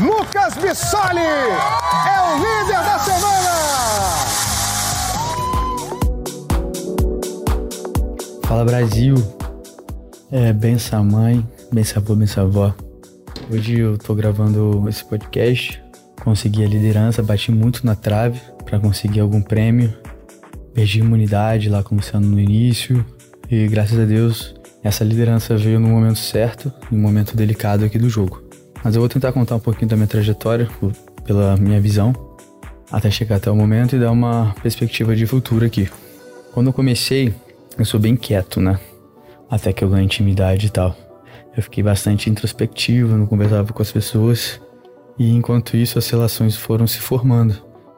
Lucas Bissoli é o líder da semana. Fala Brasil, é benção mãe, benção avô, benção avó. Hoje eu tô gravando esse podcast, consegui a liderança, bati muito na trave para conseguir algum prêmio, perdi imunidade lá começando no início e graças a Deus essa liderança veio no momento certo, no momento delicado aqui do jogo. Mas eu vou tentar contar um pouquinho da minha trajetória, pela minha visão, até chegar até o momento e dar uma perspectiva de futuro aqui. Quando eu comecei, eu sou bem quieto, né? Até que eu ganhei intimidade e tal. Eu fiquei bastante introspectivo, não conversava com as pessoas. E enquanto isso, as relações foram se formando.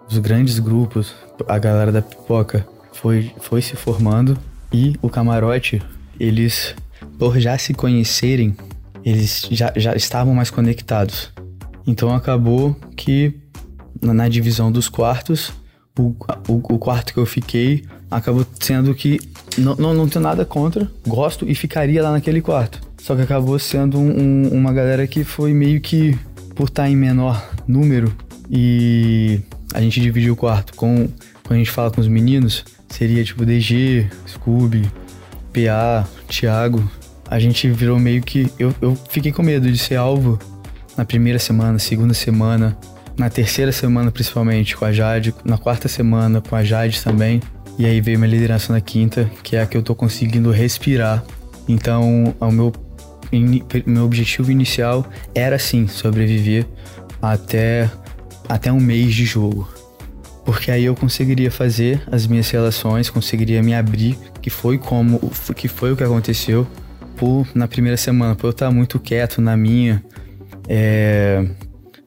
Os grandes grupos, a galera da pipoca foi, foi se formando. E o camarote, eles, por já se conhecerem, eles já, já estavam mais conectados. Então acabou que na divisão dos quartos, o, o, o quarto que eu fiquei acabou sendo que não, não, não tenho nada contra, gosto e ficaria lá naquele quarto. Só que acabou sendo um, um, uma galera que foi meio que por estar em menor número e a gente dividiu o quarto com quando a gente fala com os meninos, seria tipo DG, Scooby, PA, Thiago, a gente virou meio que. Eu, eu fiquei com medo de ser alvo na primeira semana, segunda semana, na terceira semana principalmente com a Jade, na quarta semana com a Jade também. E aí veio minha liderança na quinta, que é a que eu tô conseguindo respirar. Então, o meu, meu objetivo inicial era sim sobreviver até, até um mês de jogo. Porque aí eu conseguiria fazer as minhas relações, conseguiria me abrir, que foi como que foi o que aconteceu por na primeira semana, por eu estar muito quieto na minha, é,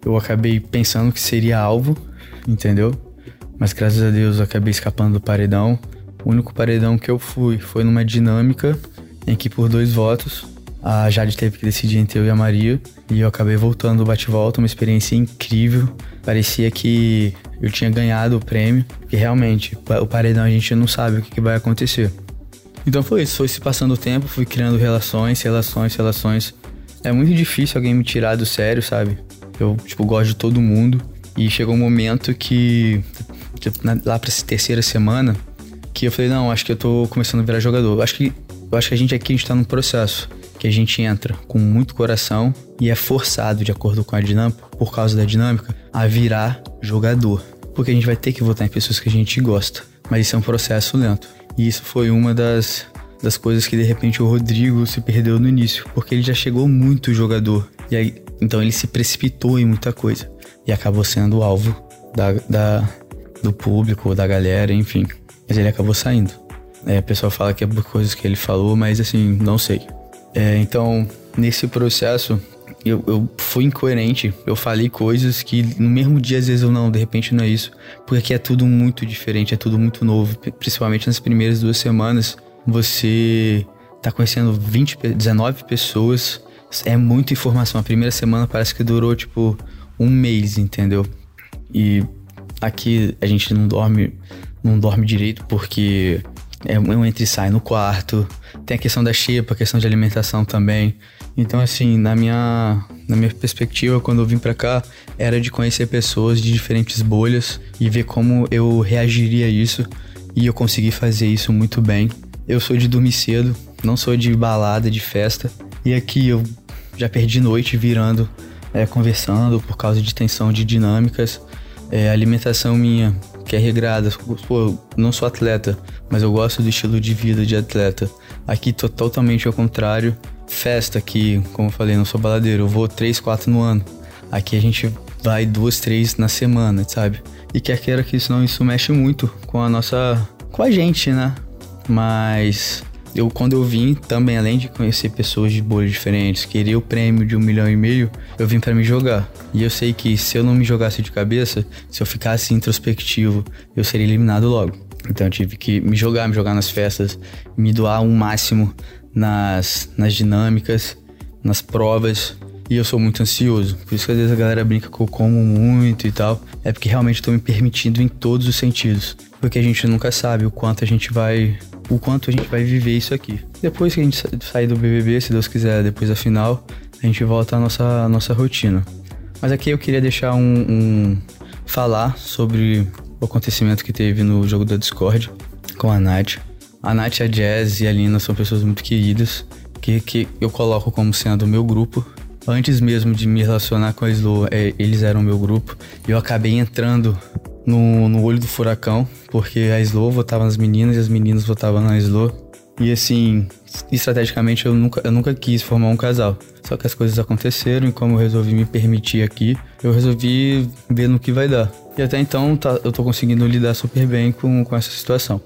eu acabei pensando que seria alvo, entendeu? Mas graças a Deus eu acabei escapando do paredão. O único paredão que eu fui foi numa dinâmica em que por dois votos a Jade teve que decidir entre eu e a Maria e eu acabei voltando do bate-volta, uma experiência incrível. Parecia que eu tinha ganhado o prêmio, porque realmente o paredão a gente não sabe o que, vai acontecer. Então foi isso, foi se passando o tempo, fui criando relações, relações, relações. É muito difícil alguém me tirar do sério, sabe? Eu, tipo, gosto de todo mundo. E chegou um momento que, tipo, lá pra terceira semana, que eu falei, não, acho que eu tô começando a virar jogador. Acho que, eu acho que a gente aqui, a gente tá num processo que a gente entra com muito coração e é forçado, de acordo com a dinâmica, por causa da dinâmica, a virar jogador. Porque a gente vai ter que votar em pessoas que a gente gosta. Mas isso é um processo lento. E isso foi uma das, das coisas que de repente o Rodrigo se perdeu no início, porque ele já chegou muito jogador. E aí, então ele se precipitou em muita coisa e acabou sendo alvo da, da, do público, da galera, enfim. Mas ele acabou saindo. É, o pessoal fala que é por coisas que ele falou, mas assim, não sei. É, então, nesse processo, eu, eu fui incoerente. Eu falei coisas que no mesmo dia, às vezes, eu não, de repente não é isso. Porque aqui é tudo muito diferente, é tudo muito novo. Principalmente nas primeiras duas semanas, você tá conhecendo 20, 19 pessoas. É muita informação. A primeira semana parece que durou, tipo, um mês, entendeu? E aqui a gente não dorme, não dorme direito porque é um entra e sai no quarto. Tem a questão da xepa, a questão de alimentação também. Então, assim, na minha, na minha perspectiva, quando eu vim para cá, era de conhecer pessoas de diferentes bolhas e ver como eu reagiria a isso. E eu consegui fazer isso muito bem. Eu sou de dormir cedo, não sou de balada, de festa. E aqui eu já perdi noite virando, é, conversando por causa de tensão de dinâmicas. É, alimentação minha, que é regrada. Pô, não sou atleta, mas eu gosto do estilo de vida de atleta. Aqui tô totalmente ao contrário festa aqui, como eu falei, não sou baladeiro, eu vou três, quatro no ano. Aqui a gente vai duas, três na semana, sabe? E quer queira que isso não, isso mexe muito com a nossa. com a gente, né? Mas eu quando eu vim também, além de conhecer pessoas de bolhas diferentes, querer o prêmio de um milhão e meio, eu vim para me jogar. E eu sei que se eu não me jogasse de cabeça, se eu ficasse introspectivo, eu seria eliminado logo. Então eu tive que me jogar, me jogar nas festas, me doar um máximo nas, nas dinâmicas, nas provas. E eu sou muito ansioso. Por isso que às vezes a galera brinca que eu como muito e tal. É porque realmente estou me permitindo em todos os sentidos. Porque a gente nunca sabe o quanto a gente vai. O quanto a gente vai viver isso aqui. Depois que a gente sair do BBB, se Deus quiser, depois da final, a gente volta à nossa, à nossa rotina. Mas aqui eu queria deixar um, um falar sobre o acontecimento que teve no jogo da Discord com a Nath. A Nath, a Jazz e a Lina são pessoas muito queridas, que, que eu coloco como sendo o meu grupo. Antes mesmo de me relacionar com a Slow, é, eles eram meu grupo. E eu acabei entrando no, no olho do furacão, porque a Slow votava nas meninas e as meninas votavam na Slow. E assim, estrategicamente eu nunca, eu nunca quis formar um casal. Só que as coisas aconteceram e como eu resolvi me permitir aqui, eu resolvi ver no que vai dar. E até então tá, eu tô conseguindo lidar super bem com, com essa situação.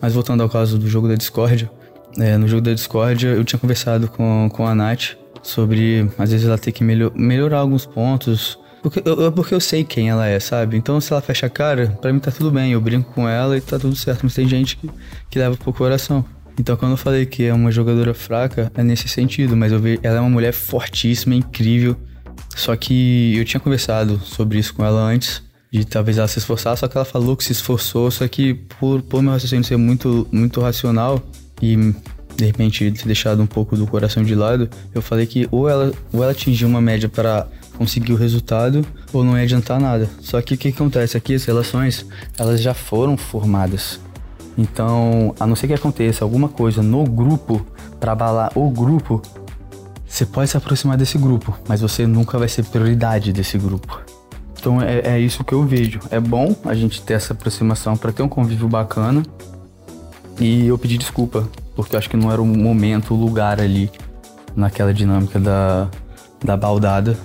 Mas voltando ao caso do jogo da Discord, é, no jogo da Discord eu tinha conversado com, com a Nath sobre às vezes ela ter que melhor, melhorar alguns pontos. Porque eu, porque eu sei quem ela é, sabe? Então se ela fecha a cara, pra mim tá tudo bem, eu brinco com ela e tá tudo certo. Mas tem gente que, que leva pro coração. Então, quando eu falei que é uma jogadora fraca, é nesse sentido, mas eu vi, ela é uma mulher fortíssima, incrível. Só que eu tinha conversado sobre isso com ela antes, de talvez ela se esforçar, só que ela falou que se esforçou, só que por, por meu raciocínio ser muito, muito racional e de repente ter deixado um pouco do coração de lado, eu falei que ou ela, ou ela atingiu uma média para conseguir o resultado ou não ia adiantar nada. Só que o que acontece aqui, as relações, elas já foram formadas. Então, a não ser que aconteça alguma coisa no grupo para abalar o grupo, você pode se aproximar desse grupo, mas você nunca vai ser prioridade desse grupo. Então é, é isso que eu vejo. É bom a gente ter essa aproximação para ter um convívio bacana. E eu pedi desculpa, porque eu acho que não era o momento, o lugar ali, naquela dinâmica da, da baldada.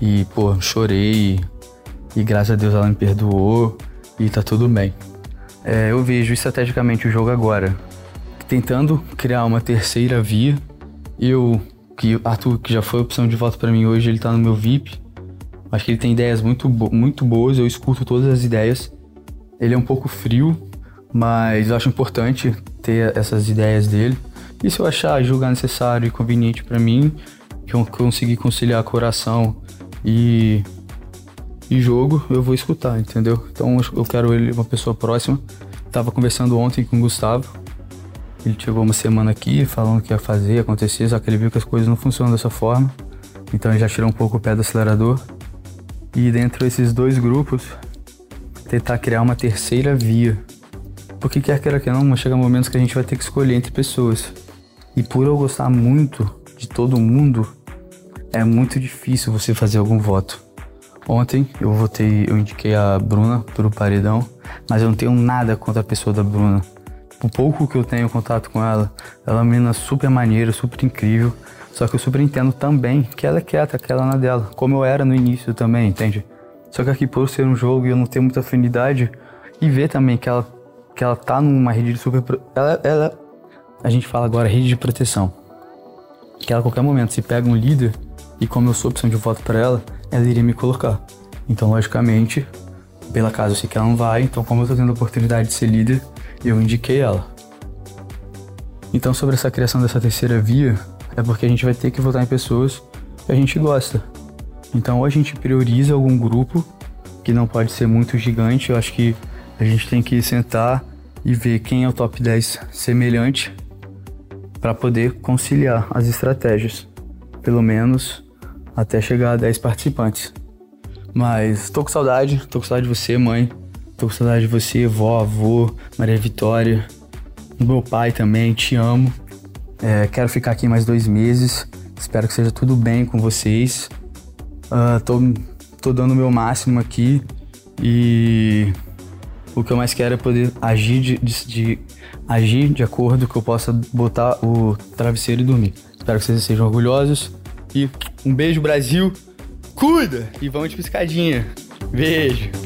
E, pô, chorei. E, e graças a Deus ela me perdoou. E tá tudo bem. É, eu vejo estrategicamente o jogo agora tentando criar uma terceira via. Eu, que Arthur, que já foi opção de voto para mim hoje, ele tá no meu VIP. Acho que ele tem ideias muito, muito boas, eu escuto todas as ideias. Ele é um pouco frio, mas eu acho importante ter essas ideias dele. E se eu achar julgar necessário e conveniente para mim, que eu conseguir conciliar coração e e jogo, eu vou escutar, entendeu? Então eu quero ele uma pessoa próxima. Tava conversando ontem com o Gustavo. Ele chegou uma semana aqui falando que ia fazer, acontecer, só que ele viu que as coisas não funcionam dessa forma. Então ele já tirou um pouco o pé do acelerador. E dentro desses dois grupos, tentar criar uma terceira via. Porque quer queira que não, chega momentos que a gente vai ter que escolher entre pessoas. E por eu gostar muito de todo mundo, é muito difícil você fazer algum voto. Ontem eu votei, eu indiquei a Bruna pro paredão, mas eu não tenho nada contra a pessoa da Bruna. O pouco que eu tenho contato com ela, ela é uma menina super maneira, super incrível. Só que eu super entendo também que ela é quieta, que ela é na dela, como eu era no início também, entende? Só que aqui por ser um jogo e eu não tenho muita afinidade, e ver também que ela, que ela tá numa rede de super. Ela, ela. A gente fala agora rede de proteção. Que ela a qualquer momento se pega um líder, e como eu sou opção de voto para ela, ela iria me colocar. Então, logicamente, pela casa eu sei que ela não vai, então como eu tô tendo a oportunidade de ser líder, eu indiquei ela. Então, sobre essa criação dessa terceira via, é porque a gente vai ter que votar em pessoas que a gente gosta. Então, ou a gente prioriza algum grupo, que não pode ser muito gigante, eu acho que a gente tem que sentar e ver quem é o top 10 semelhante para poder conciliar as estratégias. Pelo menos até chegar a 10 participantes. Mas tô com saudade, tô com saudade de você, mãe. Tô com saudade de você, vó, avô, Maria Vitória. Meu pai também, te amo. É, quero ficar aqui mais dois meses. Espero que seja tudo bem com vocês. Uh, tô, tô dando o meu máximo aqui e o que eu mais quero é poder agir de, de, de, agir de acordo que eu possa botar o travesseiro e dormir. Espero que vocês sejam orgulhosos e um beijo, Brasil. Cuida! E vamos de piscadinha. Beijo.